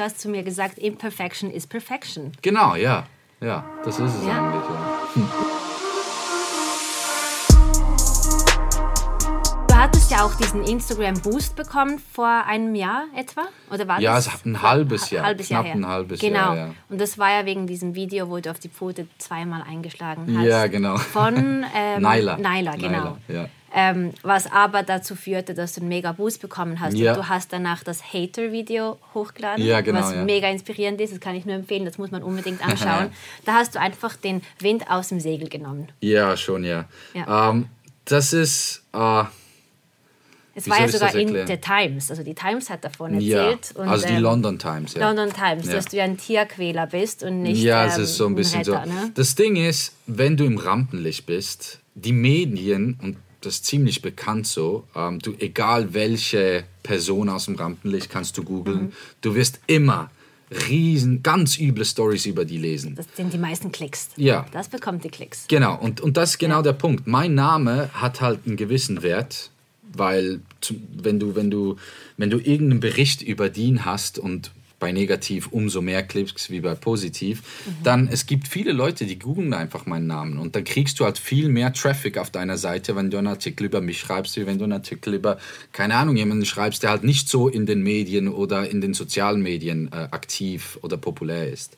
du hast zu mir gesagt, Imperfection is Perfection. Genau, ja. Ja, das ist es Ja. eigentlich. Ja. Hm. Du hattest ja auch diesen Instagram-Boost bekommen vor einem Jahr etwa? Oder war Ja, das? es hat ein halbes Jahr, Halbes Jahr knapp her. ein halbes genau. Jahr, ja. Und das war ja wegen diesem Video, wo du auf die Pfote zweimal eingeschlagen hast. Ja, genau. Von ähm, Naila. Naila, genau. Naila, ja. Ähm, was aber dazu führte, dass du einen mega Boost bekommen hast. Ja. Und du hast danach das Hater-Video hochgeladen, Ja, genau, was ja. mega inspirierend ist. Das kann ich nur empfehlen, das muss man unbedingt anschauen. da hast du einfach den Wind aus dem Segel genommen. Ja, schon, ja. Ja. Ähm, das ist, äh, Es war ja sogar in der Times. Also die Times hat davon ja, erzählt. und, also die ähm, London Times, ja. London Times, Ja. dass du ja ein Tierquäler bist und nicht Ja, ähm, es ist so ein bisschen Retter, so. Ne? Das Ding ist, wenn du im Rampenlicht bist, die Medien, und das ist ziemlich bekannt so, ähm, du, egal welche Person aus dem Rampenlicht kannst du googeln, Mhm. du wirst immer riesen, ganz üble Stories über die lesen. Das sind die meisten Klicks. Ja. Das bekommt die Klicks. Genau, und, und das ist genau der Punkt. Mein Name hat halt einen gewissen Wert, weil wenn, du, wenn, du, wenn du irgendeinen Bericht über den hast und bei negativ umso mehr Klicks wie bei positiv, dann es gibt viele Leute, die googeln einfach meinen Namen und dann kriegst du halt viel mehr Traffic auf deiner Seite, wenn du einen Artikel über mich schreibst, wie wenn du einen Artikel über, keine Ahnung, jemanden schreibst, der halt nicht so in den Medien oder in den sozialen Medien äh, aktiv oder populär ist.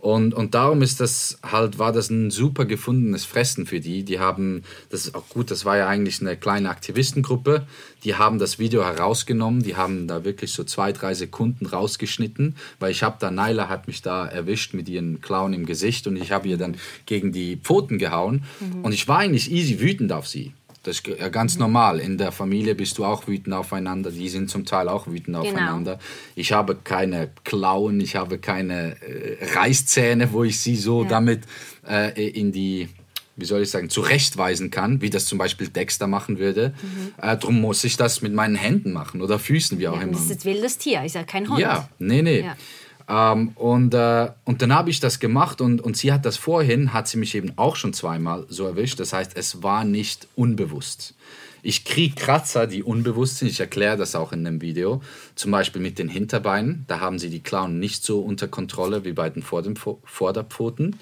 Und, und darum ist das halt, war das ein super gefundenes Fressen für die. Die haben, das ist auch gut, das war ja eigentlich eine kleine Aktivistengruppe, die haben das Video herausgenommen, die haben da wirklich so zwei, drei Sekunden rausgeschnitten, weil ich habe da, Naila hat mich da erwischt mit ihren Clown im Gesicht und ich habe ihr dann gegen die Pfoten gehauen und ich war eigentlich easy wütend auf sie. Das ist ja ganz normal. In der Familie bist du auch wütend aufeinander. Die sind zum Teil auch wütend aufeinander. Ich habe keine Klauen, ich habe keine äh, Reißzähne, wo ich sie so Ja. damit äh, in die, wie soll ich sagen, zurechtweisen kann, wie das zum Beispiel Dexter machen würde. Äh, drum muss ich das mit meinen Händen machen oder Füßen, wie auch Ja, immer. das ist ein wildes Tier, ist ja kein Hund. Ja, nee, nee. Ähm, und, äh, und dann habe ich das gemacht und, und sie hat das vorhin, hat sie mich eben auch schon zweimal so erwischt. Das heißt, es war nicht unbewusst. Ich kriege Kratzer, die unbewusst sind. Ich erkläre das auch in dem Video. Zum Beispiel mit den Hinterbeinen. Da haben sie die Klauen nicht so unter Kontrolle wie bei den Vorderpfoten.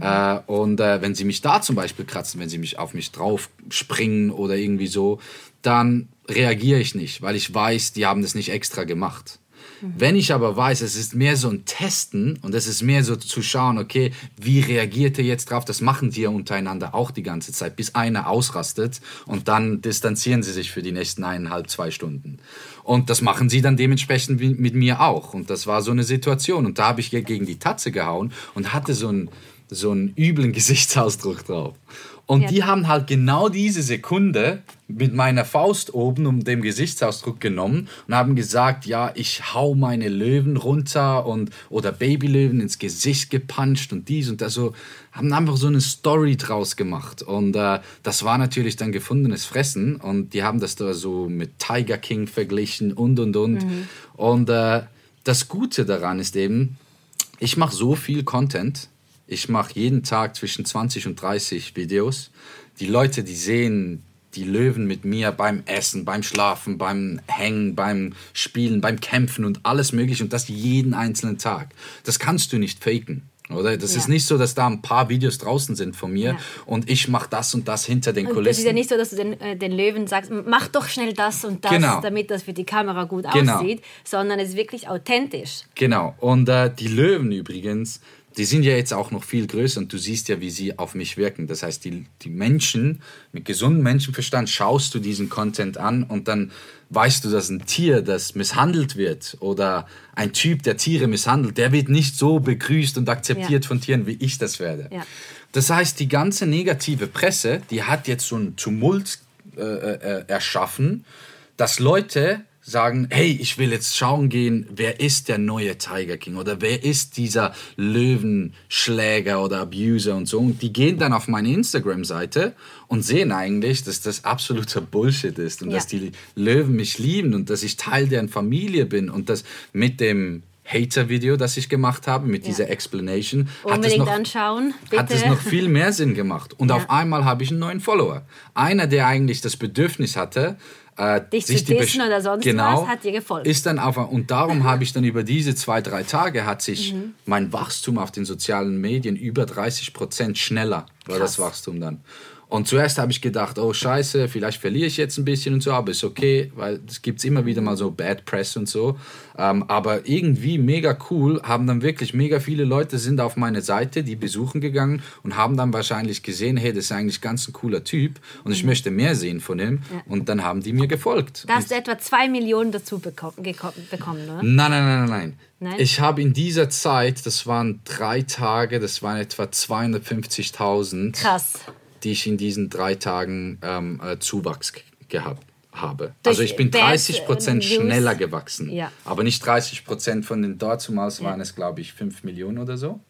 Äh, und äh, wenn sie mich da zum Beispiel kratzen, wenn sie mich auf mich drauf springen oder irgendwie so, dann reagiere ich nicht, weil ich weiß, die haben das nicht extra gemacht. Wenn ich aber weiß, es ist mehr so ein Testen und es ist mehr so zu schauen, okay, wie reagiert er jetzt drauf? Das machen die ja untereinander auch die ganze Zeit, bis einer ausrastet und dann distanzieren sie sich für die nächsten eineinhalb, zwei Stunden. Und das machen sie dann dementsprechend mit mir auch. Und das war so eine Situation. Und da habe ich gegen die Tatze gehauen und hatte so einen, so einen üblen Gesichtsausdruck drauf. Und Ja, die haben halt genau diese Sekunde mit meiner Faust oben um dem Gesichtsausdruck genommen und haben gesagt, ja, ich hau meine Löwen runter und oder Babylöwen ins Gesicht gepuncht und dies und das so. Haben einfach so eine Story draus gemacht. Und äh, das war natürlich dann gefundenes Fressen. Und die haben das da so mit Tiger King verglichen und und und. Und äh, das Gute daran ist eben, ich mache so viel Content. Ich mache jeden Tag zwischen 20 und 30 Videos. Die Leute, die sehen die Löwen mit mir beim Essen, beim Schlafen, beim Hängen, beim Spielen, beim Kämpfen und alles mögliche und das jeden einzelnen Tag. Das kannst du nicht faken. Oder? Das Ja. ist nicht so, dass da ein paar Videos draußen sind von mir Ja. und ich mache das und das hinter den Und Kulissen. das ist ja nicht so, dass du den, äh, den Löwen sagst, mach doch schnell das und das, Genau. damit das für die Kamera gut Genau. aussieht, sondern es ist wirklich authentisch. Genau. Und äh, die Löwen übrigens, die sind ja jetzt auch noch viel größer und du siehst ja, wie sie auf mich wirken. Das heißt, die, die Menschen mit gesundem Menschenverstand schaust du diesen Content an und dann weißt du, dass ein Tier, das misshandelt wird oder ein Typ, der Tiere misshandelt, der wird nicht so begrüßt und akzeptiert Ja. von Tieren, wie ich das werde. Ja. Das heißt, die ganze negative Presse, die hat jetzt so einen Tumult äh, äh, erschaffen, dass Leute sagen, hey, ich will jetzt schauen gehen, wer ist der neue Tiger King oder wer ist dieser Löwenschläger oder Abuser und so. Und die gehen dann auf meine Instagram-Seite und sehen eigentlich, dass das absoluter Bullshit ist und Ja. dass die Löwen mich lieben und dass ich Teil deren Familie bin und dass mit dem Hater-Video, das ich gemacht habe, mit dieser Explanation, hat es, Unbedingt noch, anschauen, hat es bitte. noch viel mehr Sinn gemacht. Und Ja. auf einmal habe ich einen neuen Follower. Einer, der eigentlich das Bedürfnis hatte, äh, Dich zu sich die dissen Besch- oder sonst genau, was, hat dir gefolgt. Ist dann auf, und darum habe ich dann über diese zwei, drei Tage hat sich Mhm. mein Wachstum auf den sozialen Medien über 30 Prozent schneller war das Krass. Wachstum dann. Und zuerst habe ich gedacht, oh scheiße, vielleicht verliere ich jetzt ein bisschen und so, aber ist okay, weil es gibt immer wieder mal so Bad Press und so. Ähm, aber irgendwie mega cool, haben dann wirklich mega viele Leute sind auf meine Seite, die besuchen gegangen und haben dann wahrscheinlich gesehen, hey, das ist eigentlich ganz ein cooler Typ und ich möchte mehr sehen von ihm. Und dann haben die mir gefolgt. Da hast du etwa zwei Millionen dazu bekommen, bekommen ne? Nein, nein, nein, nein, nein. Nein? Ich habe in dieser Zeit, das waren drei Tage, das waren etwa 250.000, Krass. Die ich in diesen drei Tagen ähm, äh, Zuwachs gehabt habe. Durch also ich bin Bad, 30 Prozent schneller gewachsen. Ja. Aber nicht 30 Prozent von den dazumals waren es, glaube ich, 5 Millionen oder so,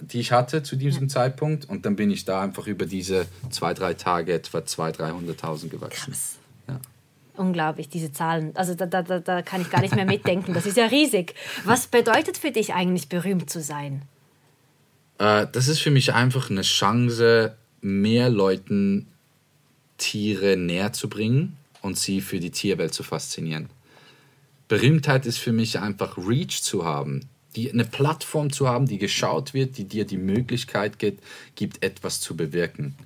die ich hatte zu diesem Zeitpunkt. Und dann bin ich da einfach über diese zwei, drei Tage etwa 200.000, 300.000 gewachsen. Krass. Ja. Unglaublich, diese Zahlen. Also da, da, da, da kann ich gar nicht mehr mitdenken. Das ist ja riesig. Was bedeutet für dich eigentlich, berühmt zu sein? Äh, das ist für mich einfach eine Chance, mehr Leuten Tiere näher zu bringen und sie für die Tierwelt zu faszinieren. Berühmtheit ist für mich einfach Reach zu haben, die, eine Plattform zu haben, die geschaut wird, die dir die Möglichkeit gibt, gibt etwas zu bewirken.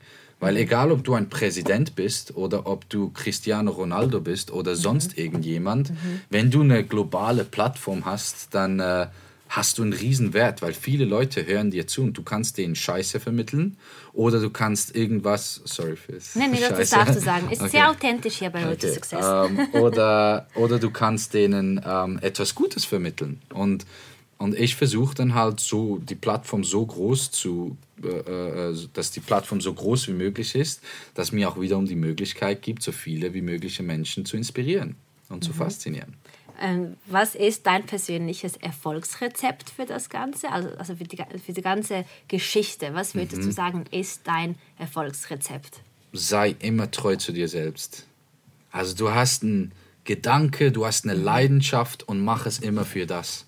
Weil egal, ob du ein Präsident bist oder ob du Cristiano Ronaldo bist oder sonst irgendjemand, wenn du eine globale Plattform hast, dann äh, hast du einen riesen Wert, weil viele Leute hören dir zu und du kannst denen Scheiße vermitteln oder du kannst irgendwas, sorry fürs Nein, nee, das, darfst du sagen. Ist Okay. sehr authentisch hier bei Road Okay, Success. Ähm, oder, oder du kannst denen ähm, etwas Gutes vermitteln. Und, und ich versuche dann halt so die Plattform so groß zu, äh, äh, dass die Plattform so groß wie möglich ist, dass mir auch wiederum die Möglichkeit gibt, so viele wie mögliche Menschen zu inspirieren und Mhm. zu faszinieren. Ähm, was ist dein persönliches Erfolgsrezept für das Ganze? Also, also für, die, für die ganze Geschichte. Was würdest Mhm. du sagen, ist dein Erfolgsrezept? sei immer treu zu dir selbst. Also du hast einen Gedanke, du hast eine Leidenschaft und mach es immer für das.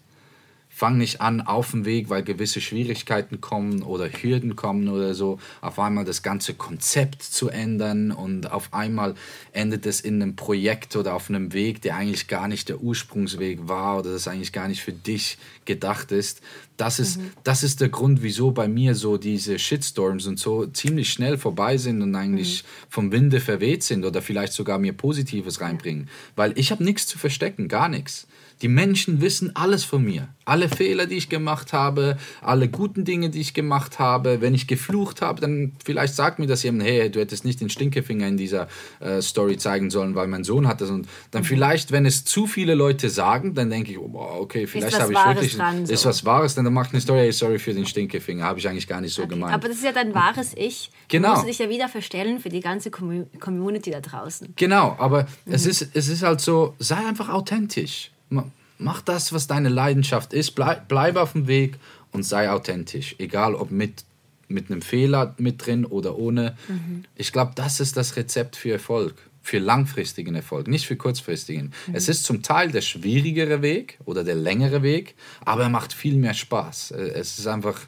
Fang nicht an auf dem Weg, weil gewisse Schwierigkeiten kommen oder Hürden kommen oder so, auf einmal das ganze Konzept zu ändern und auf einmal endet es in einem Projekt oder auf einem Weg, der eigentlich gar nicht der Ursprungsweg war oder das eigentlich gar nicht für dich gedacht ist. Das ist, das ist der Grund, wieso bei mir so diese Shitstorms und so ziemlich schnell vorbei sind und eigentlich vom Winde verweht sind oder vielleicht sogar mir Positives reinbringen. Weil ich habe nichts zu verstecken, gar nichts. Die Menschen wissen alles von mir. Alle Fehler, die ich gemacht habe, alle guten Dinge, die ich gemacht habe. Wenn ich geflucht habe, dann vielleicht sagt mir das jemand, hey, du hättest nicht den Stinkefinger in dieser äh, Story zeigen sollen, weil mein Sohn hat das. Und dann vielleicht, wenn es zu viele Leute sagen, dann denke ich, oh, okay, vielleicht habe ich Wahres wirklich, dran, so. ist was Wahres, dann mache ich eine Story, hey, sorry für den Stinkefinger, habe ich eigentlich gar nicht so gemeint. Aber das ist ja dein wahres Ich. Genau. Du musst dich ja wieder verstellen für die ganze Commu- Community da draußen. Genau, aber es, Mhm. ist, es ist halt so, sei einfach authentisch. Ma- Mach das, was deine Leidenschaft ist, bleib, bleib auf dem Weg und sei authentisch. Egal ob mit, mit einem Fehler mit drin oder ohne. Mhm. Ich glaube, das ist das Rezept für Erfolg. Für langfristigen Erfolg, nicht für kurzfristigen. Mhm. Es ist zum Teil der schwierigere Weg oder der längere Weg, aber er macht viel mehr Spaß. Äh, Es ist einfach,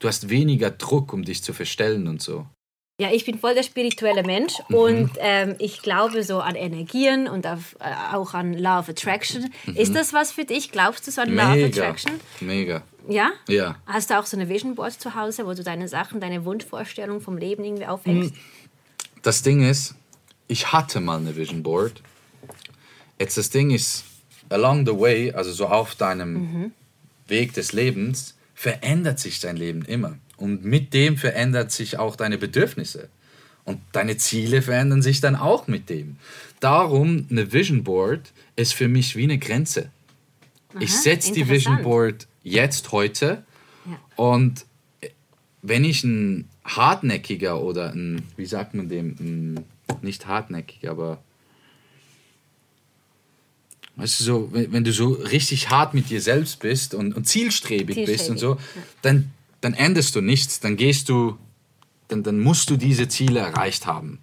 du hast weniger Druck, um dich zu verstellen und so. Ja, ich bin voll der spirituelle Mensch Mhm. und ähm, ich glaube so an Energien und auf, äh, auch an Law of Attraction. Ist das was für dich? Glaubst du so an Law of Mhm. Mega, Attraction? mega. Ja? Ja. Hast du auch so eine Vision Board zu Hause, wo du deine Sachen, deine Wunschvorstellung vom Leben irgendwie aufhängst? das Ding ist, ich hatte mal eine Vision Board. Jetzt das Ding ist, along the way, also so auf deinem Weg des Lebens, verändert sich dein Leben immer. Und mit dem verändert sich auch deine Bedürfnisse. Und deine Ziele verändern sich dann auch mit dem. Darum, eine Vision Board ist für mich wie eine Grenze. ich Aha, setze die Vision. Board jetzt heute Ja. und wenn ich ein hartnäckiger oder ein, wie sagt man dem, ein, nicht hartnäckig, aber weißt du, so, wenn, wenn du so richtig hart mit dir selbst bist und, und zielstrebig, bist und so, dann, dann änderst du nichts, dann gehst du, dann, dann musst du diese Ziele erreicht haben.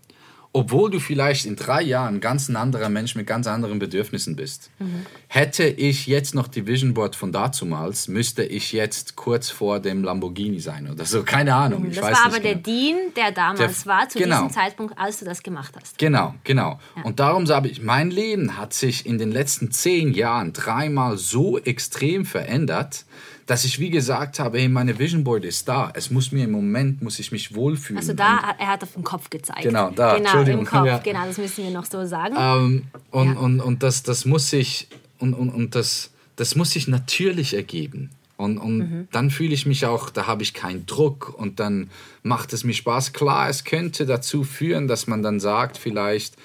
obwohl du vielleicht in drei Jahren ganz ein anderer Mensch mit ganz anderen Bedürfnissen bist. Mhm. Hätte ich jetzt noch die Vision Board von dazumals, müsste ich jetzt kurz vor dem Lamborghini sein oder so. Keine Ahnung. Ich Das war aber der genau. Dean, der damals Der- war, zu genau. diesem Zeitpunkt, als du das gemacht hast. Genau, genau. Und darum sage ich, mein Leben hat sich in den letzten zehn Jahren dreimal so extrem verändert, dass ich wie gesagt habe, hey, meine Vision Board ist da. Es muss mir im Moment, muss ich mich wohlfühlen. Also da, hat- er hat auf den Kopf gezeigt. Genau, da, Genau, Entschuldigung, im Kopf, ja. genau, das müssen wir noch so sagen. Ähm, und, Ja. und, und das, das muss sich und, und, und das, das muss sich natürlich ergeben. Und, und Mhm. dann fühle ich mich auch, da habe ich keinen Druck und dann macht es mir Spaß. Klar, es könnte dazu führen, dass man dann sagt, vielleicht,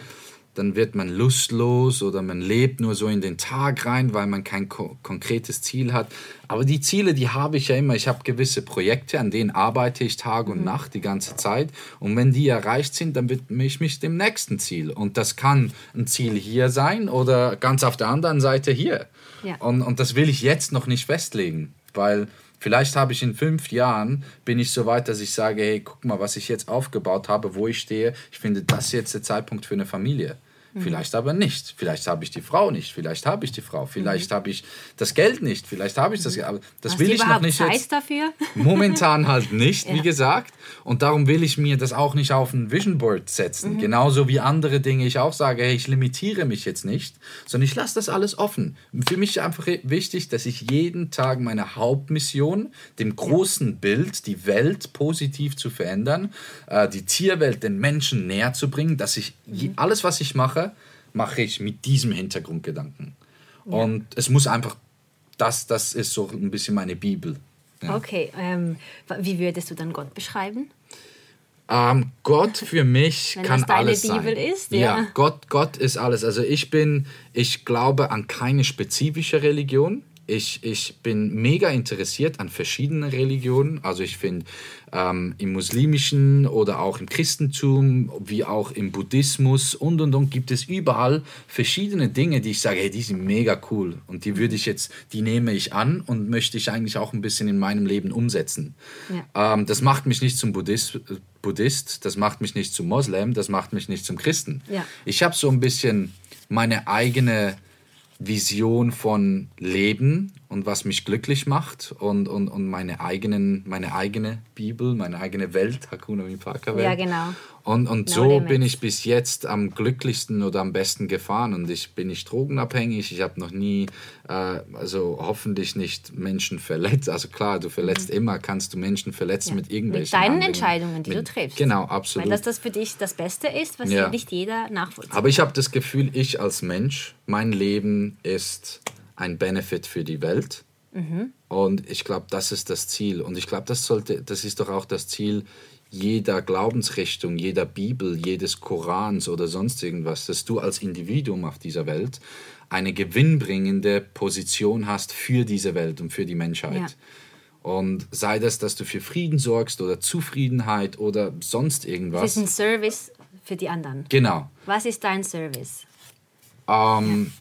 dann wird man lustlos oder man lebt nur so in den Tag rein, weil man kein ko konkretes Ziel hat. Aber die Ziele, die habe ich ja immer. Ich habe gewisse Projekte, an denen arbeite ich Tag und Nacht die ganze Zeit. Und wenn die erreicht sind, dann widme ich mich dem nächsten Ziel. Und das kann ein Ziel hier sein oder ganz auf der anderen Seite hier. Ja. Und, und das will ich jetzt noch nicht festlegen, weil vielleicht habe ich in fünf Jahren, bin ich so weit, dass ich sage, hey, guck mal, was ich jetzt aufgebaut habe, wo ich stehe. Ich finde, das ist jetzt der Zeitpunkt für eine Familie. Mhm. Vielleicht aber nicht. Vielleicht habe ich die Frau nicht. Vielleicht habe ich die Frau. Vielleicht Mhm. habe ich das Geld nicht. Vielleicht habe ich das Geld. Aber das Hast will ich noch nicht Zeit jetzt. dafür? Momentan halt nicht, wie Ja. gesagt. Und darum will ich mir das auch nicht auf ein Vision Board setzen. Mhm. Genauso wie andere Dinge ich auch sage, hey, ich limitiere mich jetzt nicht, sondern ich lasse das alles offen. Für mich ist einfach wichtig, dass ich jeden Tag meine Hauptmission, dem großen Bild, die Welt positiv zu verändern, äh, die Tierwelt den Menschen näher zu bringen, dass ich Mhm. alles, was ich mache, mache ich mit diesem Hintergrundgedanken. Und es muss einfach, das, das ist so ein bisschen meine Bibel. Ja. Okay, ähm, wie würdest du dann Gott beschreiben? Ähm, Gott für mich Wenn kann das deine alles Bibel sein. ist, ja. ja. Gott, Gott ist alles. Also ich bin, ich glaube an keine spezifische Religion. Ich, ich bin mega interessiert an verschiedenen Religionen. Also ich finde ähm, im muslimischen oder auch im Christentum, wie auch im Buddhismus und und und gibt es überall verschiedene Dinge, die ich sage, hey, die sind mega cool und die würde ich jetzt, die nehme ich an und möchte ich eigentlich auch ein bisschen in meinem Leben umsetzen. Ähm, das macht mich nicht zum Buddhist, Buddhist, das macht mich nicht zum Moslem, das macht mich nicht zum Christen. Ja. Ich habe so ein bisschen meine eigene Vision von Leben und was mich glücklich macht und, und, und meine, eigenen, meine eigene Bibel, meine eigene Welt, Hakuna Mitaka Welt. Ja, genau. Und, und No so limits. bin ich bis jetzt am glücklichsten oder am besten gefahren. Und ich bin nicht drogenabhängig. Ich habe noch nie, äh, also hoffentlich nicht Menschen verletzt. Also klar, du verletzt immer, kannst du Menschen verletzen Ja. mit irgendwelchen Mit deinen Handlungen. Entscheidungen, die Mit- du triffst. Genau, absolut. Weil das das für dich das Beste ist, was Ja. nicht jeder nachvollzieht. Aber ich habe das Gefühl, ich als Mensch, mein Leben ist ein Benefit für die Welt. Und ich glaube, das ist das Ziel. Und ich glaube, das sollte, das ist doch auch das Ziel jeder Glaubensrichtung, jeder Bibel, jedes Korans oder sonst irgendwas, dass du als Individuum auf dieser Welt eine gewinnbringende Position hast für diese Welt und für die Menschheit. Ja. Und sei das, dass du für Frieden sorgst oder Zufriedenheit oder sonst irgendwas. ist ein Service für die anderen. Genau. Was ist dein Service? Ähm,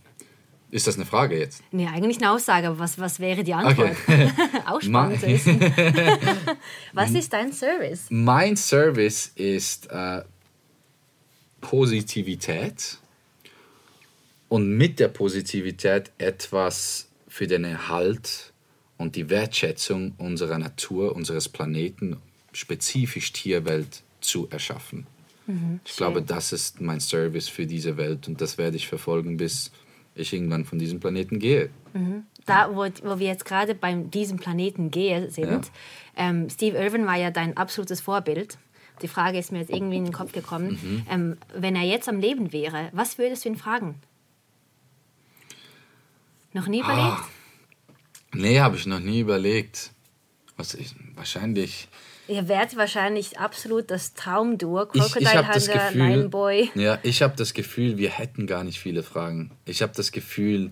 Ist das eine Frage jetzt? Nee, eigentlich eine Aussage, aber was, was wäre die Antwort? Okay. Auch spannend zu wissen. was ist dein Service? Mein Service ist äh, Positivität und mit der Positivität etwas für den Erhalt und die Wertschätzung unserer Natur, unseres Planeten, spezifisch Tierwelt zu erschaffen. ich glaube, das ist mein Service für diese Welt und das werde ich verfolgen, bis ich irgendwann von diesem Planeten gehe. Da, wo, wo wir jetzt gerade bei diesem Planeten gehen sind, Ja. ähm, Steve Irwin war ja dein absolutes Vorbild. Die Frage ist mir jetzt irgendwie in den Kopf gekommen. Mhm. Ähm, wenn er jetzt am Leben wäre, was würdest du ihn fragen? Noch nie überlegt? Ah, nee, habe ich noch nie überlegt. Was ich, wahrscheinlich. Ihr werdet wahrscheinlich absolut das Traumduo, Ich, Crocodile ich habe das Hunter, Gefühl, Lion Boy. ja, ich habe das Gefühl, wir hätten gar nicht viele Fragen. Ich habe das Gefühl,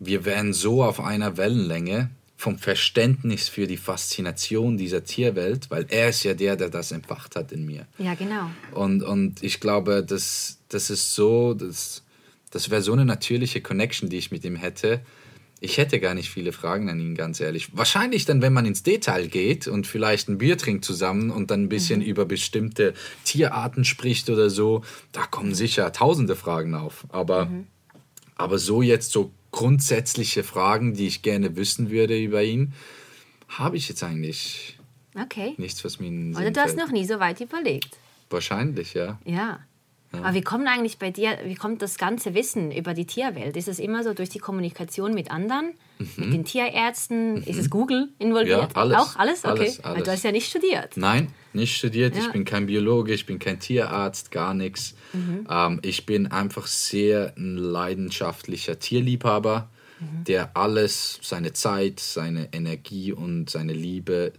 wir wären so auf einer Wellenlänge vom Verständnis für die Faszination dieser Tierwelt, weil er ist ja der, der das entfacht hat in mir. Ja, genau. Und, und ich glaube, das, das ist so, das, das wäre so eine natürliche Connection, die ich mit ihm hätte. Ich hätte gar nicht viele Fragen an ihn, ganz ehrlich. Wahrscheinlich dann, wenn man ins Detail geht und vielleicht ein Bier trinkt zusammen und dann ein bisschen mhm. über bestimmte Tierarten spricht oder so, da kommen sicher tausende Fragen auf. Aber, mhm. aber so jetzt so grundsätzliche Fragen, die ich gerne wissen würde über ihn, habe ich jetzt eigentlich okay. nichts, was mir Oder du hast noch nie so weit überlegt. Wahrscheinlich, ja. Ja. Ja. Aber wie kommt eigentlich bei dir, wie kommt das ganze Wissen über die Tierwelt? Ist es immer so durch die Kommunikation mit anderen, mhm. mit den Tierärzten? Mhm. Ist es Google involviert? Ja, alles. Auch alles? Okay. Alles, alles. Weil du hast ja nicht studiert. Nein, nicht studiert. Ja. Ich bin kein Biologe, ich bin kein Tierarzt, gar nichts. Mhm. Ähm, ich bin einfach sehr ein leidenschaftlicher Tierliebhaber, mhm. der alles, seine Zeit, seine Energie und seine Liebe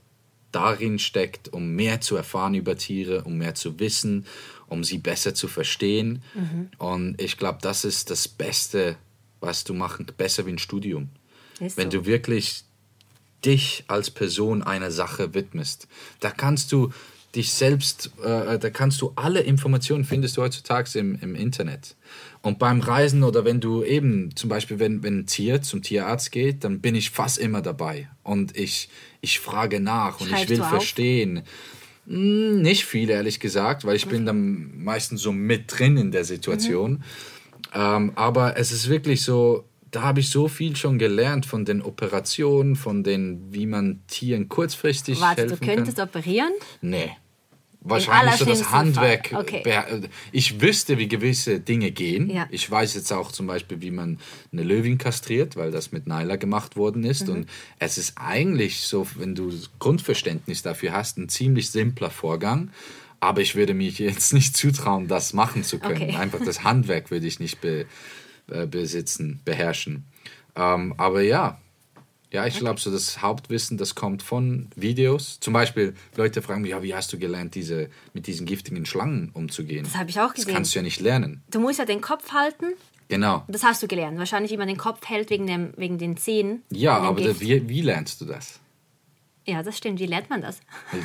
darin steckt, um mehr zu erfahren über Tiere, um mehr zu wissen um sie besser zu verstehen. Mhm. Und ich glaube, das ist das Beste, was du machen, besser wie ein Studium. Ist Wenn so. du wirklich dich als Person einer Sache widmest, da kannst du dich selbst, äh, da kannst du alle Informationen findest du heutzutage im, im Internet. Und beim Reisen oder wenn du eben, zum Beispiel, wenn, wenn ein Tier zum Tierarzt geht, dann bin ich fast immer dabei. Und ich, ich frage nach und Schreibst ich will verstehen. Hm, nicht viel, ehrlich gesagt, weil ich bin dann meistens so mit drin in der Situation. Mhm. Ähm, aber es ist wirklich so, da habe ich so viel schon gelernt von den Operationen, von den, wie man Tieren kurzfristig Warte, helfen du könntest kann. operieren? Nee wahrscheinlich so das Handwerk. Okay. Ich wüsste, wie gewisse Dinge gehen. Ja. Ich weiß jetzt auch zum Beispiel, wie man eine Löwin kastriert, weil das mit Nyla gemacht worden ist. Mhm. Und es ist eigentlich so, wenn du Grundverständnis dafür hast, ein ziemlich simpler Vorgang. Aber ich würde mich jetzt nicht zutrauen, das machen zu können. Okay. Einfach das Handwerk würde ich nicht be, äh, besitzen, beherrschen. Ähm, aber ja, ja, ich okay. glaube, so das Hauptwissen, das kommt von Videos. Zum Beispiel, Leute fragen mich, ja, wie hast du gelernt, diese, mit diesen giftigen Schlangen umzugehen? Das habe ich auch gesehen. Das kannst du ja nicht lernen. Du musst ja den Kopf halten. Genau. Das hast du gelernt. Wahrscheinlich, wie man den Kopf hält wegen, dem, wegen den Zähnen. Ja, aber da, wie, wie lernst du das? Ja, das stimmt. Wie lernt man das?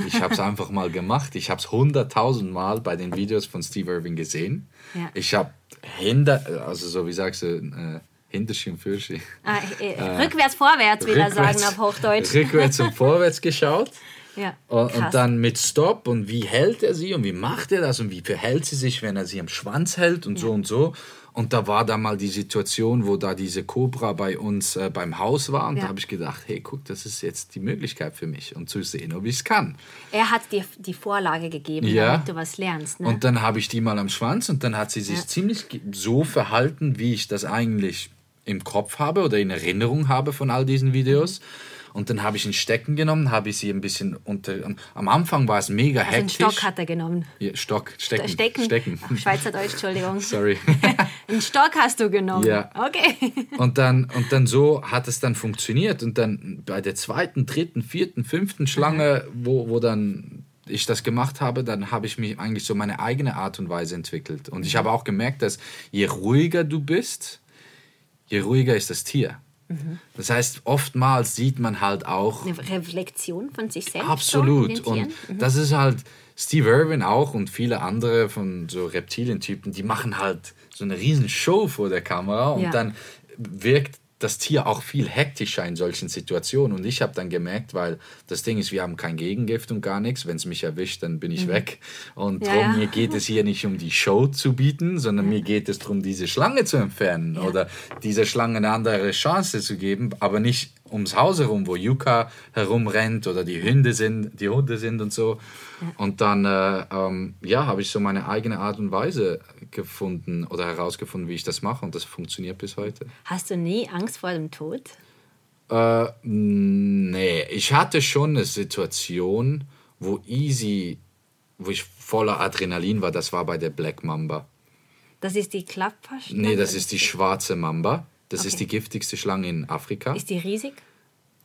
Ich habe es einfach mal gemacht. Ich habe es hunderttausend Mal bei den Videos von Steve Irving gesehen. Ja. Ich habe hinter, also so wie sagst du, äh, Hinterschien, Fürschien. Ah, äh, äh, rückwärts, vorwärts, will er sagen auf Hochdeutsch. Rückwärts und vorwärts geschaut. Ja, und, und, dann mit Stop und wie hält er sie und wie macht er das und wie verhält sie sich, wenn er sie am Schwanz hält und ja. so und so. Und da war da mal die Situation, wo da diese Cobra bei uns äh, beim Haus war. Und ja. da habe ich gedacht, hey, guck, das ist jetzt die Möglichkeit für mich, um zu sehen, ob ich es kann. Er hat dir die Vorlage gegeben, ja. damit du was lernst. Ne? Und dann habe ich die mal am Schwanz und dann hat sie sich ziemlich so verhalten, wie ich das eigentlich im Kopf habe oder in Erinnerung habe von all diesen Videos. Und dann habe ich ihn stecken genommen, habe ich sie ein bisschen unter. Am Anfang war es mega also hektisch. Einen Stock hat er genommen. Ja, Stock, Stecken. Stecken. Stecken. Schweizerdeutsch, Entschuldigung. Sorry. einen Stock hast du genommen. Ja. Okay. Und dann, und dann so hat es dann funktioniert. Und dann bei der zweiten, dritten, vierten, fünften Schlange, wo, wo dann ich das gemacht habe, dann habe ich mich eigentlich so meine eigene Art und Weise entwickelt. Und ich habe auch gemerkt, dass je ruhiger du bist, je ruhiger ist das Tier. Mhm. Das heißt, oftmals sieht man halt auch. Eine Reflexion von sich selbst. Absolut. Und mhm. das ist halt Steve Irwin auch und viele andere von so Reptilientypen, die machen halt so eine riesen Show vor der Kamera und ja. dann wirkt das Tier auch viel hektischer in solchen Situationen. Und ich habe dann gemerkt, weil das Ding ist, wir haben kein Gegengift und gar nichts. Wenn es mich erwischt, dann bin ich mhm. weg. Und ja, darum, mir geht es hier nicht um die Show zu bieten, sondern mir geht es darum, diese Schlange zu entfernen ja. oder dieser Schlange eine andere Chance zu geben, aber nicht ums Haus herum, wo Yuka herumrennt oder die Hunde sind, die Hunde sind und so. Und dann äh, ähm, ja, habe ich so meine eigene Art und Weise gefunden oder herausgefunden, wie ich das mache und das funktioniert bis heute. Hast du nie Angst vor dem Tod? Äh, nee, ich hatte schon eine Situation, wo easy, wo ich voller Adrenalin war. Das war bei der Black Mamba. Das ist die Klapperschlange? Nee, das ist die schwarze Mamba. Das okay. ist die giftigste Schlange in Afrika. Ist die riesig?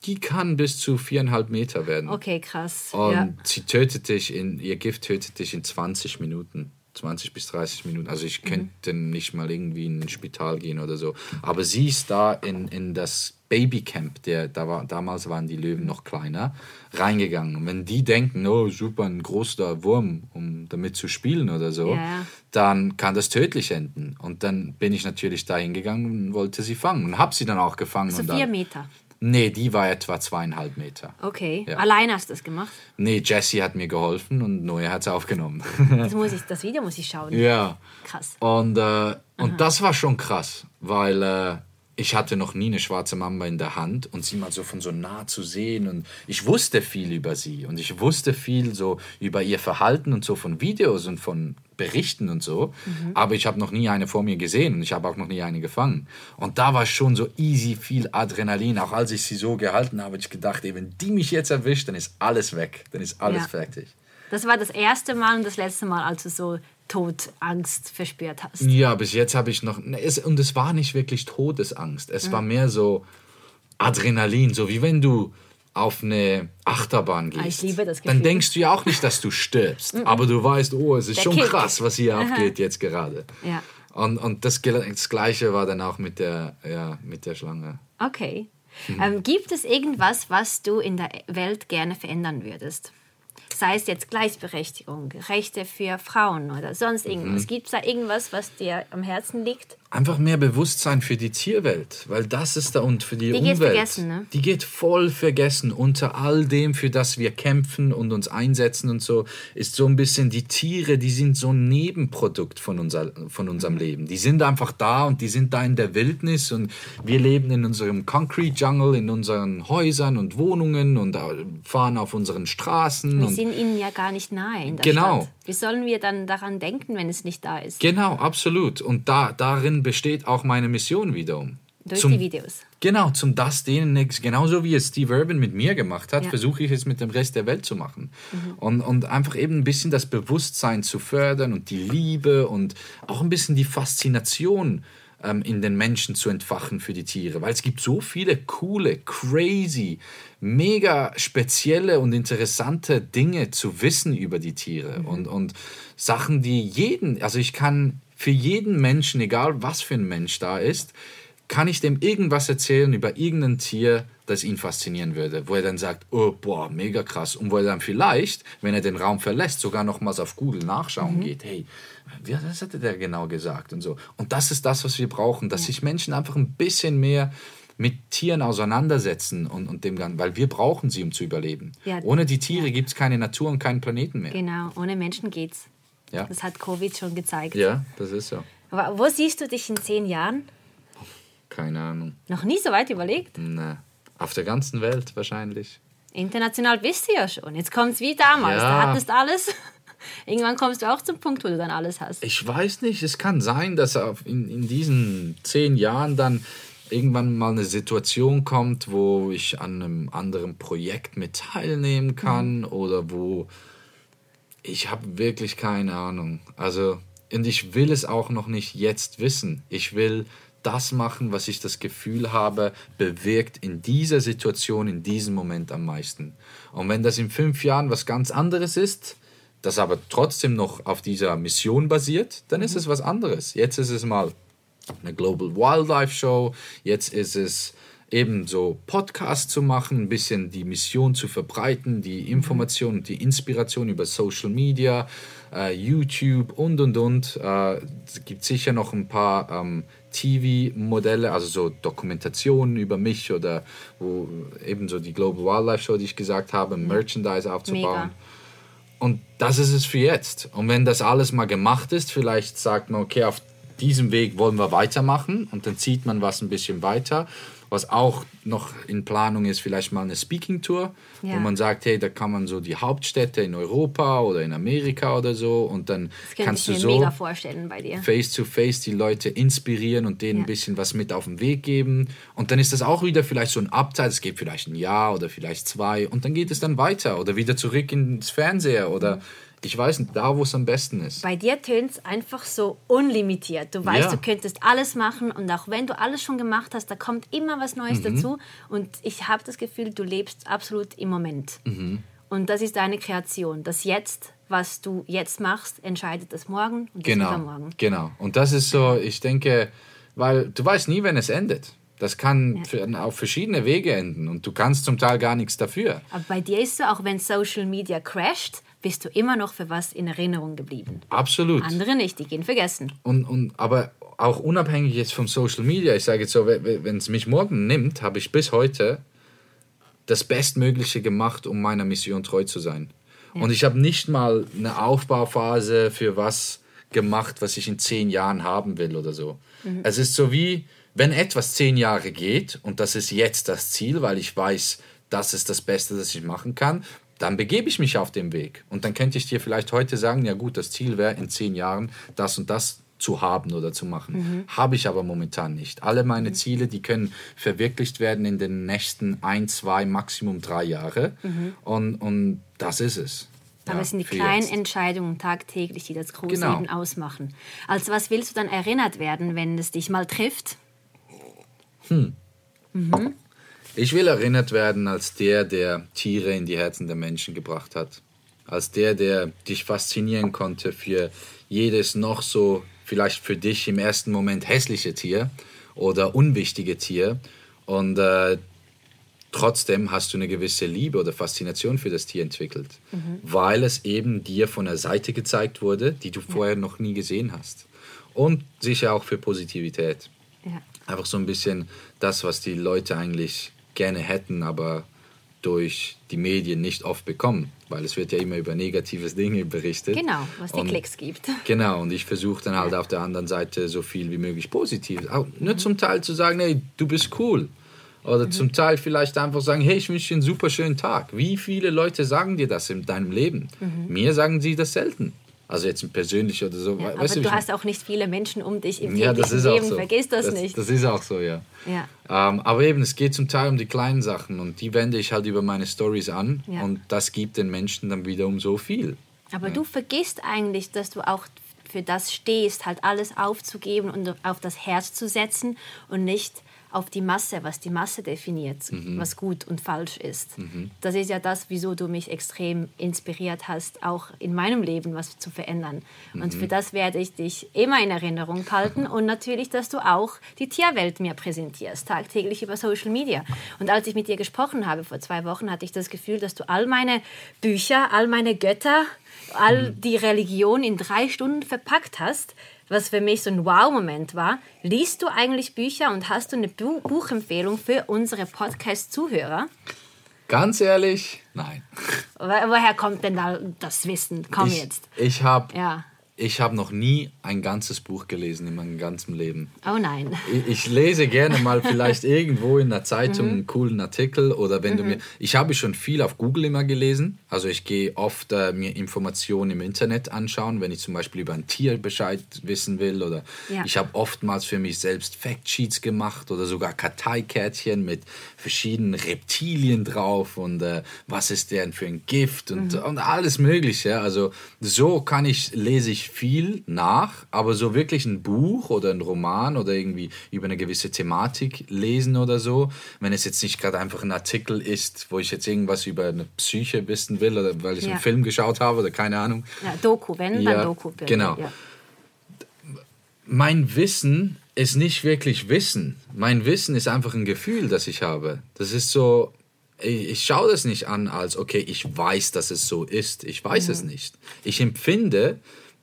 Die kann bis zu viereinhalb Meter werden. Okay, krass. Und ja. sie tötet dich in, ihr Gift tötet dich in 20 Minuten. 20 bis 30 Minuten. Also ich könnte nicht mal irgendwie in ein Spital gehen oder so. Aber sie ist da in, in das Babycamp, der, da war, damals waren die Löwen noch kleiner, reingegangen. Und wenn die denken, oh super, ein großer Wurm, um damit zu spielen oder so, Ja. dann kann das tödlich enden. Und dann bin ich natürlich da hingegangen und wollte sie fangen. Und habe sie dann auch gefangen. So und vier Meter. Nee, die war etwa zweieinhalb Meter. Okay. Ja. Allein hast du das gemacht. Nee, Jessie hat mir geholfen und Noah hat es aufgenommen. Das, muss ich, das Video muss ich schauen. ja. Krass. Und, äh, und das war schon krass, weil äh, ich hatte noch nie eine schwarze Mamba in der Hand und sie mal so von so nah zu sehen und ich wusste viel über sie und ich wusste viel so über ihr Verhalten und so von Videos und von Berichten und so, aber ich habe noch nie eine vor mir gesehen und ich habe auch noch nie eine gefangen. Und da war schon so easy viel Adrenalin, auch als ich sie so gehalten habe, ich gedacht, wenn die mich jetzt erwischt, dann ist alles weg, dann ist alles Ja. fertig. Das war das erste Mal und das letzte Mal, als du so Todangst verspürt hast. Ja, bis jetzt habe ich noch. und es war nicht wirklich Todesangst. Es war mehr so Adrenalin, so wie wenn du auf eine Achterbahn gehst. Ah, ich liebe das Dann denkst du ja auch nicht, dass du stirbst. aber du weißt, oh, es ist Der schon Kick. krass, was hier abgeht jetzt gerade. Ja. Und, und das, das Gleiche war dann auch mit der, ja, mit der Schlange. Okay. Mhm. Ähm, gibt es irgendwas, was du in der Welt gerne verändern würdest? Sei es jetzt Gleichberechtigung, Rechte für Frauen oder sonst Mhm. irgendwas. Gibt es da irgendwas, was dir am Herzen liegt? Einfach mehr Bewusstsein für die Tierwelt, weil das ist da und für die, Die geht Umwelt. vergessen, ne? Die geht voll vergessen. Unter all dem, für das wir kämpfen und uns einsetzen und so, ist so ein bisschen die Tiere, die sind so ein Nebenprodukt von, unser, von unserem Mhm. Leben. Die sind einfach da und die sind da in der Wildnis und wir leben in unserem Concrete Jungle, in unseren Häusern und Wohnungen und fahren auf unseren Straßen. Wir sind ihnen ja gar nicht nahe in der Genau. Stadt. Wie sollen wir dann daran denken, wenn es nicht da ist? Genau, absolut. Und da, darin besteht auch meine Mission wiederum. Durch Zum- die Videos. Genau, zum das denen, genauso wie es Steve Irwin mit mir gemacht hat, Ja. versuche ich es mit dem Rest der Welt zu machen. Und, und einfach eben ein bisschen das Bewusstsein zu fördern und die Liebe und auch ein bisschen die Faszination ähm, in den Menschen zu entfachen für die Tiere. Weil es gibt so viele coole, crazy, mega spezielle und interessante Dinge zu wissen über die Tiere. Und, und Sachen, die jeden, also ich kann für jeden Menschen, egal was für ein Mensch da ist, kann ich dem irgendwas erzählen über irgendein Tier, das ihn faszinieren würde, wo er dann sagt, oh, boah, mega krass. Und wo er dann vielleicht, wenn er den Raum verlässt, sogar nochmals auf Google nachschauen geht, hey, was hatte der genau gesagt und so. Und das ist das, was wir brauchen, dass sich Menschen einfach ein bisschen mehr mit Tieren auseinandersetzen und, und dem Ganzen, weil wir brauchen sie, um zu überleben. Ja. Ohne die Tiere gibt es keine Natur und keinen Planeten mehr. Genau, ohne Menschen geht's. Ja. Das hat Covid schon gezeigt. ja, das ist so. Aber Wo siehst du dich in zehn Jahren? Keine Ahnung. Noch nie so weit überlegt? Na, auf der ganzen Welt wahrscheinlich. International bist du ja schon. Jetzt kommt es wie damals. Ja. Da hattest alles. Irgendwann kommst du auch zum Punkt, wo du dann alles hast. Ich weiß nicht, es kann sein, dass in, in diesen zehn Jahren dann irgendwann mal eine Situation kommt, wo ich an einem anderen Projekt mit teilnehmen kann oder wo ich habe wirklich keine Ahnung. Also, und ich will es auch noch nicht jetzt wissen. Ich will das machen, was ich das Gefühl habe, bewirkt in dieser Situation, in diesem Moment am meisten. Und wenn das in fünf Jahren was ganz anderes ist, das aber trotzdem noch auf dieser Mission basiert, dann ist es was anderes. Jetzt ist es mal eine Global Wildlife Show, jetzt ist es eben so Podcast zu machen, ein bisschen die Mission zu verbreiten, die Information und die Inspiration über Social Media, äh, YouTube und und und. Äh, es gibt sicher noch ein paar ähm, TV-Modelle, also so Dokumentationen über mich oder wo eben so die Global Wildlife Show, die ich gesagt habe, Merchandise aufzubauen. Mega. Und das ist es für jetzt. Und wenn das alles mal gemacht ist, vielleicht sagt man, okay, auf diesem Weg wollen wir weitermachen und dann zieht man was ein bisschen weiter. Was auch noch in Planung ist, vielleicht mal eine Speaking-Tour, Ja. wo man sagt, hey, da kann man so die Hauptstädte in Europa oder in Amerika oder so und dann kannst ich du mir so mega vorstellen bei dir. face to face die Leute inspirieren und denen Ja. ein bisschen was mit auf den Weg geben. Und dann ist das auch wieder vielleicht so ein Abteil, es geht vielleicht ein Jahr oder vielleicht zwei und dann geht es dann weiter oder wieder zurück ins Fernseher oder ich weiß nicht, da wo es am besten ist. Bei dir tönt es einfach so unlimitiert. Du weißt, Ja. du könntest alles machen und auch wenn du alles schon gemacht hast, da kommt immer was Mhm. Neues dazu. Und ich habe das Gefühl, du lebst absolut im Moment. Mhm. Und das ist deine Kreation, das Jetzt was du jetzt machst, entscheidet das morgen und das Genau, übermorgen. genau. Und das ist so, ich denke, weil du weißt nie, wenn es endet. Das kann Ja. auf verschiedene Wege enden und du kannst zum Teil gar nichts dafür. Aber bei dir ist so, auch wenn Social Media crasht, bist du immer noch für was in Erinnerung geblieben. Absolut. Andere nicht, die gehen vergessen. Und, und, aber auch unabhängig jetzt von Social Media, ich sage jetzt so, wenn es mich morgen nimmt, habe ich bis heute das Bestmögliche gemacht, um meiner Mission treu zu sein. Und ich habe nicht mal eine Aufbauphase für was gemacht, was ich in zehn Jahren haben will oder so. Es ist so wie, wenn etwas zehn Jahre geht und das ist jetzt das Ziel, weil ich weiß, das ist das Beste, das ich machen kann, dann begebe ich mich auf den Weg. Und dann könnte ich dir vielleicht heute sagen, ja gut, das Ziel wäre in zehn Jahren das und das zu haben oder zu machen. Habe ich aber momentan nicht. Alle meine Ziele, die können verwirklicht werden in den nächsten ein, zwei, Maximum drei Jahre. Und, und das ist es. Aber es sind die kleinen jetzt. Entscheidungen tagtäglich, die das große Genau. Leben ausmachen. Als was willst du dann erinnert werden, wenn es dich mal trifft? Ich will erinnert werden als der, der Tiere in die Herzen der Menschen gebracht hat. Als der, der dich faszinieren konnte für jedes noch so, vielleicht für dich im ersten Moment hässliche Tier oder unwichtige Tier. Und äh, trotzdem hast du eine gewisse Liebe oder Faszination für das Tier entwickelt, weil es eben dir von der Seite gezeigt wurde, die du vorher noch nie gesehen hast. Und sicher auch für Positivität. Ja. Einfach so ein bisschen das, was die Leute eigentlich gerne hätten, aber durch die Medien nicht oft bekommen, weil es wird ja immer über negatives Dinge berichtet. Genau, was die Und- Klicks gibt. Genau, und ich versuche dann halt auf der anderen Seite so viel wie möglich Positives. Auch nur zum Teil zu sagen, hey, du bist cool. Oder zum Teil vielleicht einfach sagen, hey, ich wünsche dir einen super schönen Tag. Wie viele Leute sagen dir das in deinem Leben? Mir sagen sie das selten. Also jetzt persönlich oder so. Ja, weißt aber du hast auch nicht viele Menschen um dich im ja, das ist auch Leben. so. Vergiss das, das nicht. Das ist auch so, ja. Ja. Ähm, aber eben, es geht zum Teil um die kleinen Sachen und die wende ich halt über meine Stories an Ja. und das gibt den Menschen dann wiederum so viel. Aber du vergisst eigentlich, dass du auch für das stehst, halt alles aufzugeben und auf das Herz zu setzen und nicht auf die Masse, was die Masse definiert, was gut und falsch ist. Das ist ja das, wieso du mich extrem inspiriert hast, auch in meinem Leben was zu verändern. Und für das werde ich dich immer in Erinnerung halten und natürlich, dass du auch die Tierwelt mir präsentierst, tagtäglich über Social Media. Und als ich mit dir gesprochen habe vor zwei Wochen, hatte ich das Gefühl, dass du all meine Bücher, all meine Götter, all die Religion in drei Stunden verpackt hast, was für mich so ein Wow-Moment war. Liest du eigentlich Bücher und hast du eine Bu Buchempfehlung für unsere Podcast-Zuhörer? Ganz ehrlich, nein. Wo- Woher kommt denn da das Wissen? Komm ich jetzt. ich habe Ja. Ich hab noch nie ein ganzes Buch gelesen in meinem ganzen Leben. Oh nein. Ich, ich lese gerne mal vielleicht irgendwo in einer Zeitung Mhm. einen coolen Artikel oder wenn du mir. Ich habe schon viel auf Google immer gelesen. Also ich gehe oft äh, mir Informationen im Internet anschauen, wenn ich zum Beispiel über ein Tier Bescheid wissen will. Oder Ja. ich habe oftmals für mich selbst Factsheets gemacht oder sogar Karteikärtchen mit verschiedenen Reptilien drauf und äh, was ist denn für ein Gift und, Mhm. und alles Mögliche. Also so kann ich, lese ich viel nach, aber so wirklich ein Buch oder ein Roman oder irgendwie über eine gewisse Thematik lesen oder so, wenn es jetzt nicht gerade einfach ein Artikel ist, wo ich jetzt irgendwas über eine Psyche wissen will oder weil ich Ja. einen Film geschaut habe oder keine Ahnung. Ja, Doku, wenn, Ja, dann Doku. bitte. genau. Ja. mein Wissen ist nicht wirklich Wissen. Mein Wissen ist einfach ein Gefühl, das ich habe. Das ist so, ich, ich schaue das nicht an als, okay, ich weiß, dass es so ist. Ich weiß es nicht. Ich empfinde,